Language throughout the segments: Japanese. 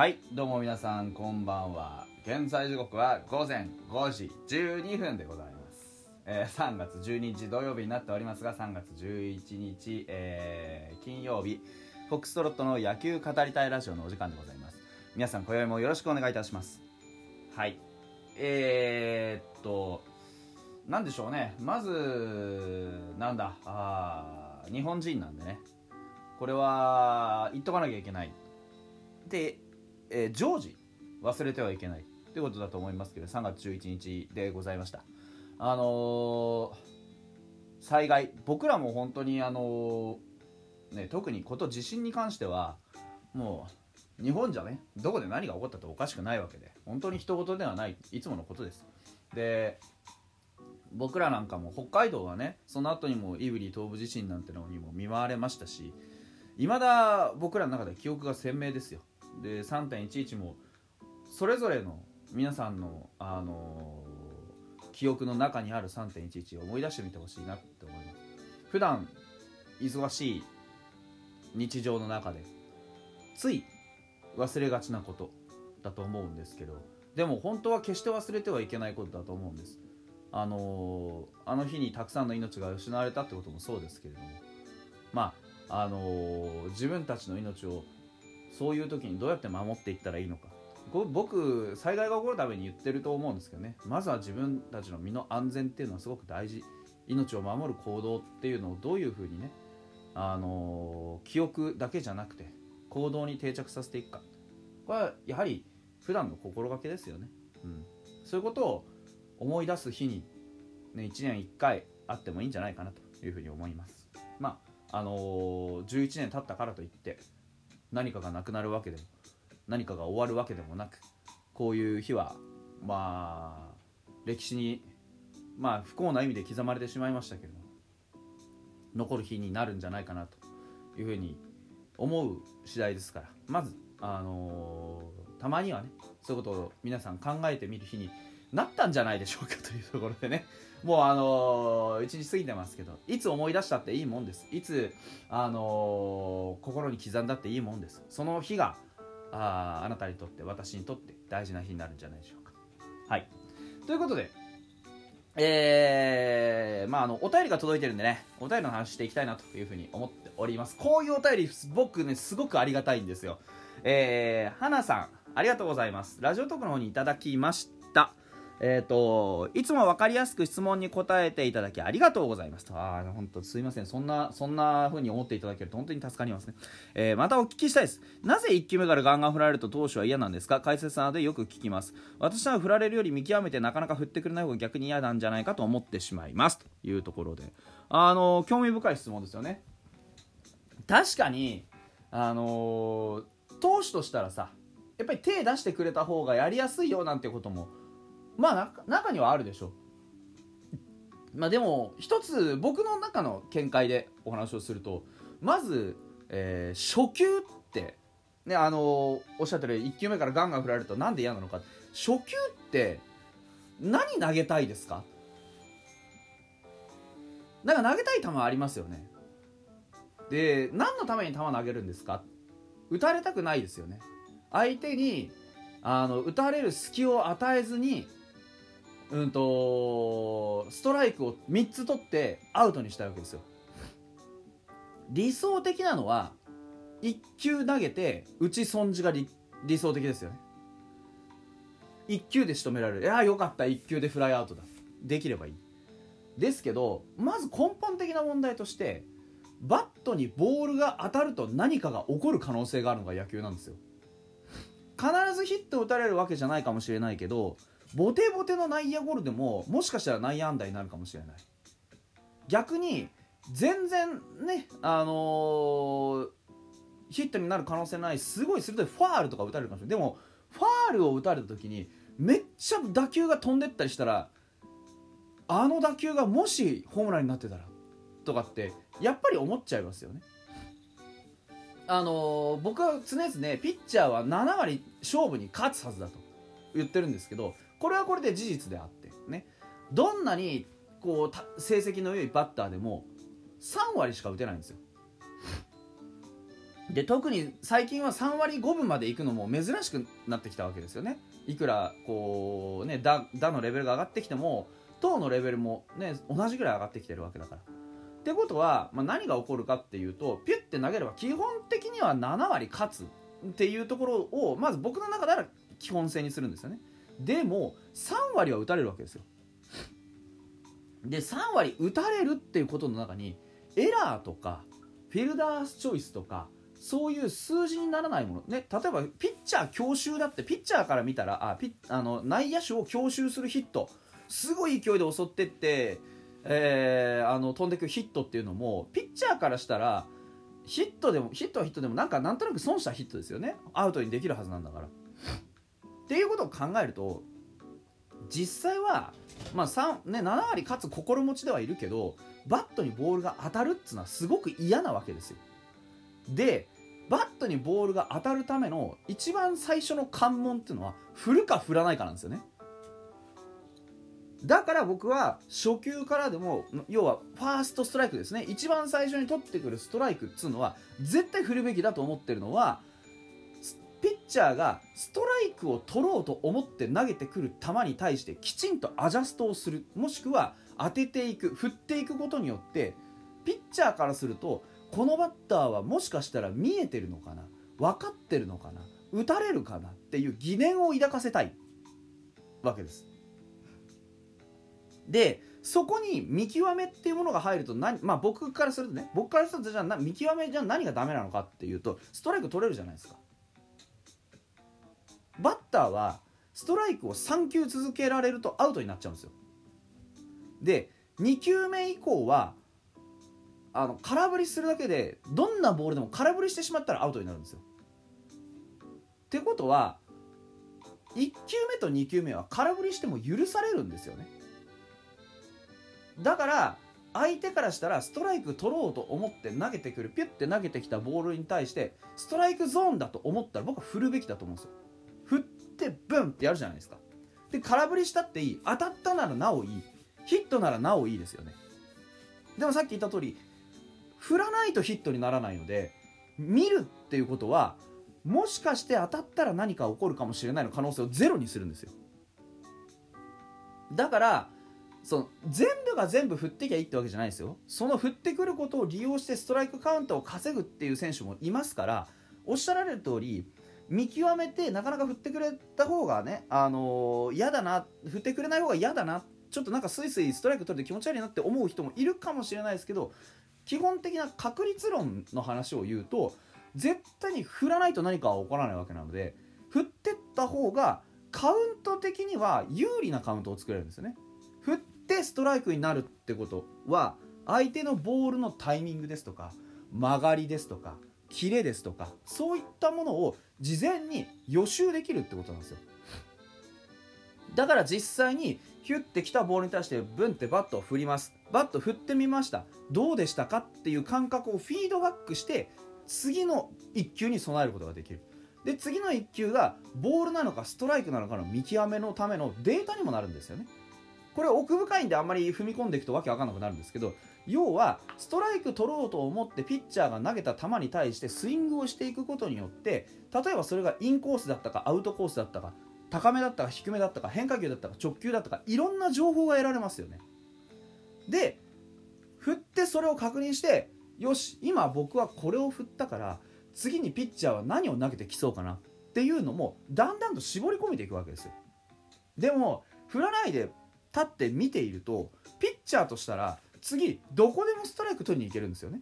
はいどうも皆さんこんばんは。現在時刻は午前5時12分でございます、えー3月12日土曜日になっておりますが3月11日、えー金曜日フォックストロットの野球語りたいラジオのお時間でございます。皆さん今宵もよろしくお願いいたします。はい。えー、っとなんでしょうね。まずなんだ。あ日本人なんでね。これは言っとかなきゃいけない。で、えー常時忘れてはいけないということだと思いますけど3月11日でございました。あのー災害僕らも本当にあのーね特にこと地震に関してはもう日本じゃねどこで何が起こったっておかしくないわけで本当に人事ではないいつものことです。で僕らなんかも北海道はねその後にも胆振東部地震なんてのにも見舞われましたし未だ僕らの中で記憶が鮮明ですよ。で3.11もそれぞれの皆さんの、あのー記憶の中にある3.11を思い出してみてほしいなって思います。普段忙しい日常の中でつい忘れがちなことだと思うんですけどでも本当は決して忘れてはいけないことだと思うんです。あのーあの日にたくさんの命が失われたってこともそうですけれどもまああのー自分たちの命をそういう時にどうやって守っていったらいいのか。僕災害が起こるために言ってると思うんですけどね。まずは自分たちの身の安全っていうのはすごく大事。命を守る行動っていうのをどういうふうにねあの記憶だけじゃなくて行動に定着させていくか。これはやはり普段の心がけですよね、うん、そういうことを思い出す日に、ね、1年1回あってもいいんじゃないかなというふうに思います。まああのー11年経ったからといって何かがなくなるわけでも何かが終わるわけでもなくこういう日はまあ歴史にまあ不幸な意味で刻まれてしまいましたけれども残る日になるんじゃないかなというふうに思う次第ですから。まず、あのーたまにはねそういうことを皆さん考えてみる日になったんじゃないでしょうかというところでね。もうあのー、1日過ぎてますけどいつ思い出したっていいもんです。いつ、あのー心に刻んだっていいもんです。その日がああなたにとって私にとって大事な日になるんじゃないでしょうか。はい。ということでえー、まああのお便りが届いてるんでねお便りの話していきたいなというふうに思っております。こういうお便り僕ねすごくありがたいんですよ。えー、花さんありがとうございます。ラジオトークの方にいただきました。えっ、といつも分かりやすく質問に答えていただきありがとうございますと。ああ本当すいません。そんなそんな風に思っていただけると本当に助かりますね、えーまたお聞きしたいです。なぜ1球目からガンガン振られると投手は嫌なんですか？解説さんでよく聞きます。私は振られるより見極めてなかなか振ってくれない方が逆に嫌なんじゃないかと思ってしまいます。というところで。あの興味深い質問ですよね。確かにあの投手としたらさやっぱり手出してくれた方がやりやすいよなんてこともまあ中にはあるでしょ。うまあでも一つ僕の中の見解でお話をするとまず、えー初球ってねあのーおっしゃってる1球目からガンガン振られるとなんで嫌なのか。初球って何投げたいですか？なんか投げたい球ありますよね。で何のために球投げるんですか？打たれたくないですよね。相手にあの打たれる隙を与えずにうんとストライクを3つ取ってアウトにしたいわけですよ。理想的なのは1球投げて打ち損じが理想的ですよね。1球で仕留められる。いやよかった。1球でフライアウトだ。できればいい。ですけどまず根本的な問題としてバットにボールが当たると何かが起こる可能性があるのが野球なんですよ。必ずヒット打たれるわけじゃないかもしれないけどボテボテの内野ゴロでももしかしたら内野安打になるかもしれない。逆に全然ねあのーヒットになる可能性ないすごい鋭いファールとか打たれるかもしれない。でもファールを打たれた時にめっちゃ打球が飛んでったりしたらあの打球がもしホームランになってたらとかってやっぱり思っちゃいますよね。あのー僕は常々ピッチャーは7割勝負に勝つはずだと言ってるんですけどこれはこれで事実であってね。どんなにこう成績の良いバッターでも3割しか打てないんですよ。で特に最近は3割5分まで行くのも珍しくなってきたわけですよね。いくらこうね打打のレベルが上がってきても投のレベルもね同じぐらい上がってきてるわけだから。ってことは、まあ、何が起こるかっていうとピュッて投げれば基本的には7割勝つっていうところをまず僕の中では基本性にするんですよね。でも3割は打たれるわけですよ。で3割打たれるっていうことの中にエラーとかフィルダースチョイスとかそういう数字にならないもの。ね例えばピッチャー強襲だってピッチャーから見たらあピあの内野手を強襲するヒット。すごい勢いで襲ってって、えー、あの飛んでくヒットっていうのもピッチャーからしたらヒットでもヒットはヒットでもなんかなんとなく損したヒットですよね。アウトにできるはずなんだから。っていうことを考えると実際は、まあ3ね、7割勝つ心持ちではいるけどバットにボールが当たるっつうのはすごく嫌なわけですよ。でバットにボールが当たるための一番最初の関門っていうのは振るか振らないかなんですよね。だから僕は初球からでも要はファーストストライクですね一番最初に取ってくるストライクっつうのは絶対振るべきだと思ってるのはチャーがストライクを取ろうと思って投げてくる球に対してきちんとアジャストをするもしくは当てていく振っていくことによってピッチャーからするとこのバッターはもしかしたら見えてるのかな分かってるのかな打たれるかなっていう疑念を抱かせたい。わけです。でそこに見極めっていうものが入ると何、まあ、僕からするとね僕からするとじゃあ見極めじゃ何がダメなのかっていうとストライク取れるじゃないですか。バッターはストライクを3球続けられるとアウトになっちゃうんですよ。で2球目以降はあの空振りするだけでどんなボールでも空振りしてしまったらアウトになるんですよ。ってことは1球目と2球目は空振りしても許されるんですよね。だから相手からしたらストライク取ろうと思って投げてくるピュッて投げてきたボールに対してストライクゾーンだと思ったら僕は振るべきだと思うんですよ。ってブンってやるじゃないですか。で空振りしたっていい。当たったならなおいい。ヒットならなおいいですよね。でもさっき言った通り振らないとヒットにならないので見るっていうことはもしかして当たったら何か起こるかもしれないの可能性をゼロにするんですよ。だからその全部が全部振ってきゃいいってわけじゃないですよ。その振ってくることを利用してストライクカウントを稼ぐっていう選手もいますからおっしゃられる通り見極めてなかなか振ってくれた方がねあのー、嫌だな振ってくれない方が嫌だなちょっとなんかスイスイストライク取れて気持ち悪いなって思う人もいるかもしれないですけど基本的な確率論の話を言うと絶対に振らないと何かは起こらないわけなので振ってった方がカウント的には有利なカウントを作れるんですよね。振ってストライクになるってことは相手のボールのタイミングですとか曲がりですとかキレですとかそういったものを事前に予習できるってことなんですよ。だから実際にヒュッてきたボールに対してブンってバットを振ります。バット振ってみました。どうでしたかっていう感覚をフィードバックして次の1球に備えることができる。で次の1球がボールなのかストライクなのかの見極めのためのデータにもなるんですよね。これ奥深いんであんまり踏み込んでいくとわけわかんなくなるんですけど要はストライク取ろうと思ってピッチャーが投げた球に対してスイングをしていくことによって例えばそれがインコースだったかアウトコースだったか高めだったか低めだったか変化球だったか直球だったかいろんな情報が得られますよね。で振ってそれを確認してよし今僕はこれを振ったから次にピッチャーは何を投げてきそうかなっていうのもだんだんと絞り込めていくわけですよ。でも振らないで立って見ているとピッチャーとしたら次どこでもストライク取りに行けるんですよね。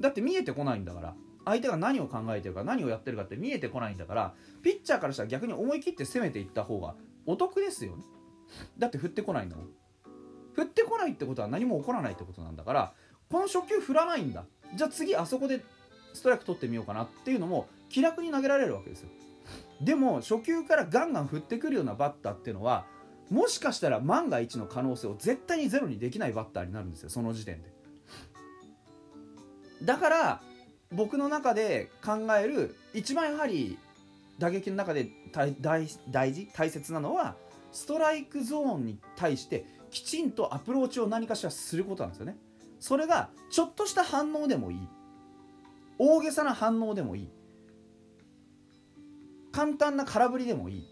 だって見えてこないんだから相手が何を考えてるか何をやってるかって見えてこないんだからピッチャーからしたら逆に思い切って攻めていった方がお得ですよね。だって振ってこないんだもん。振ってこないってことは何も起こらないってことなんだからこの初球振らないんだ。じゃあ次あそこでストライク取ってみようかなっていうのも気楽に投げられるわけですよ。でも初球からガンガン振ってくるようなバッターっていうのはもしかしたら万が一の可能性を絶対にゼロにできないバッターになるんですよその時点で。だから僕の中で考える一番やはり打撃の中で大事大切なのはストライクゾーンに対してきちんとアプローチを何かしらすることなんですよね。それがちょっとした反応でもいい。大げさな反応でもいい。簡単な空振りでもいい。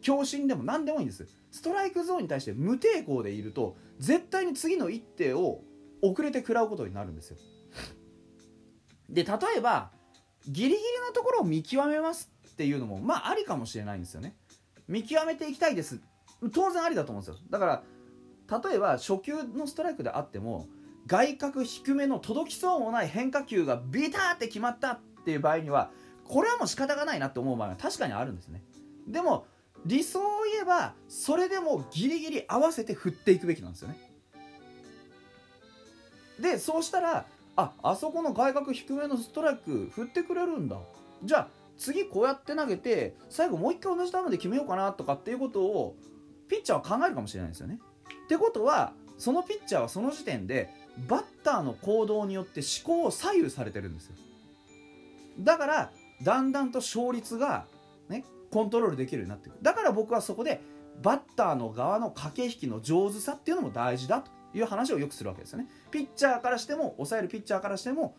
強振でも何でもいいんです。ストライクゾーンに対して無抵抗でいると絶対に次の一手を遅れて食らうことになるんですよ。で例えばギリギリのところを見極めますっていうのもまあありかもしれないんですよね。見極めていきたいです。当然ありだと思うんですよ。だから例えば初球のストライクであっても外角低めの届きそうもない変化球がビターって決まったっていう場合にはこれはもう仕方がないなって思う場合は確かにあるんですね。でも理想を言えばそれでもギリギリ合わせて振っていくべきなんですよねでそうしたらああそこの外角低めのストライク振ってくれるんだじゃあ次こうやって投げて最後もう一回同じ球で決めようかなとかっていうことをピッチャーは考えるかもしれないですよね。ってことはそのピッチャーはその時点でバッターの行動によって思考を左右されてるんですよ。だからだんだんと勝率が、ね、コントロールできるようになってくる。だから僕はそこでバッターの側の駆け引きの上手さっていうのも大事だという話をよくするわけですよね。ピッチャーからしても抑えるピッチャーからしても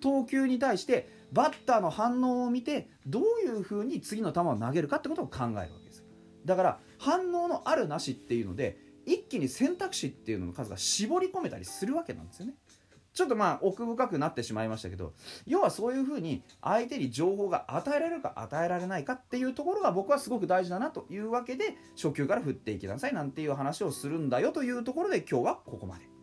投球に対してバッターの反応を見てどういうふうに次の球を投げるかってことを考えるわけです。だから反応のあるなしっていうので一気に選択肢っていうのの数が絞り込めたりするわけなんですよね。ちょっとまあ奥深くなってしまいましたけど要はそういうふうに相手に情報が与えられるか与えられないかっていうところが僕はすごく大事だなというわけで初級から振っていきなさいなんていう話をするんだよというところで今日はここまで。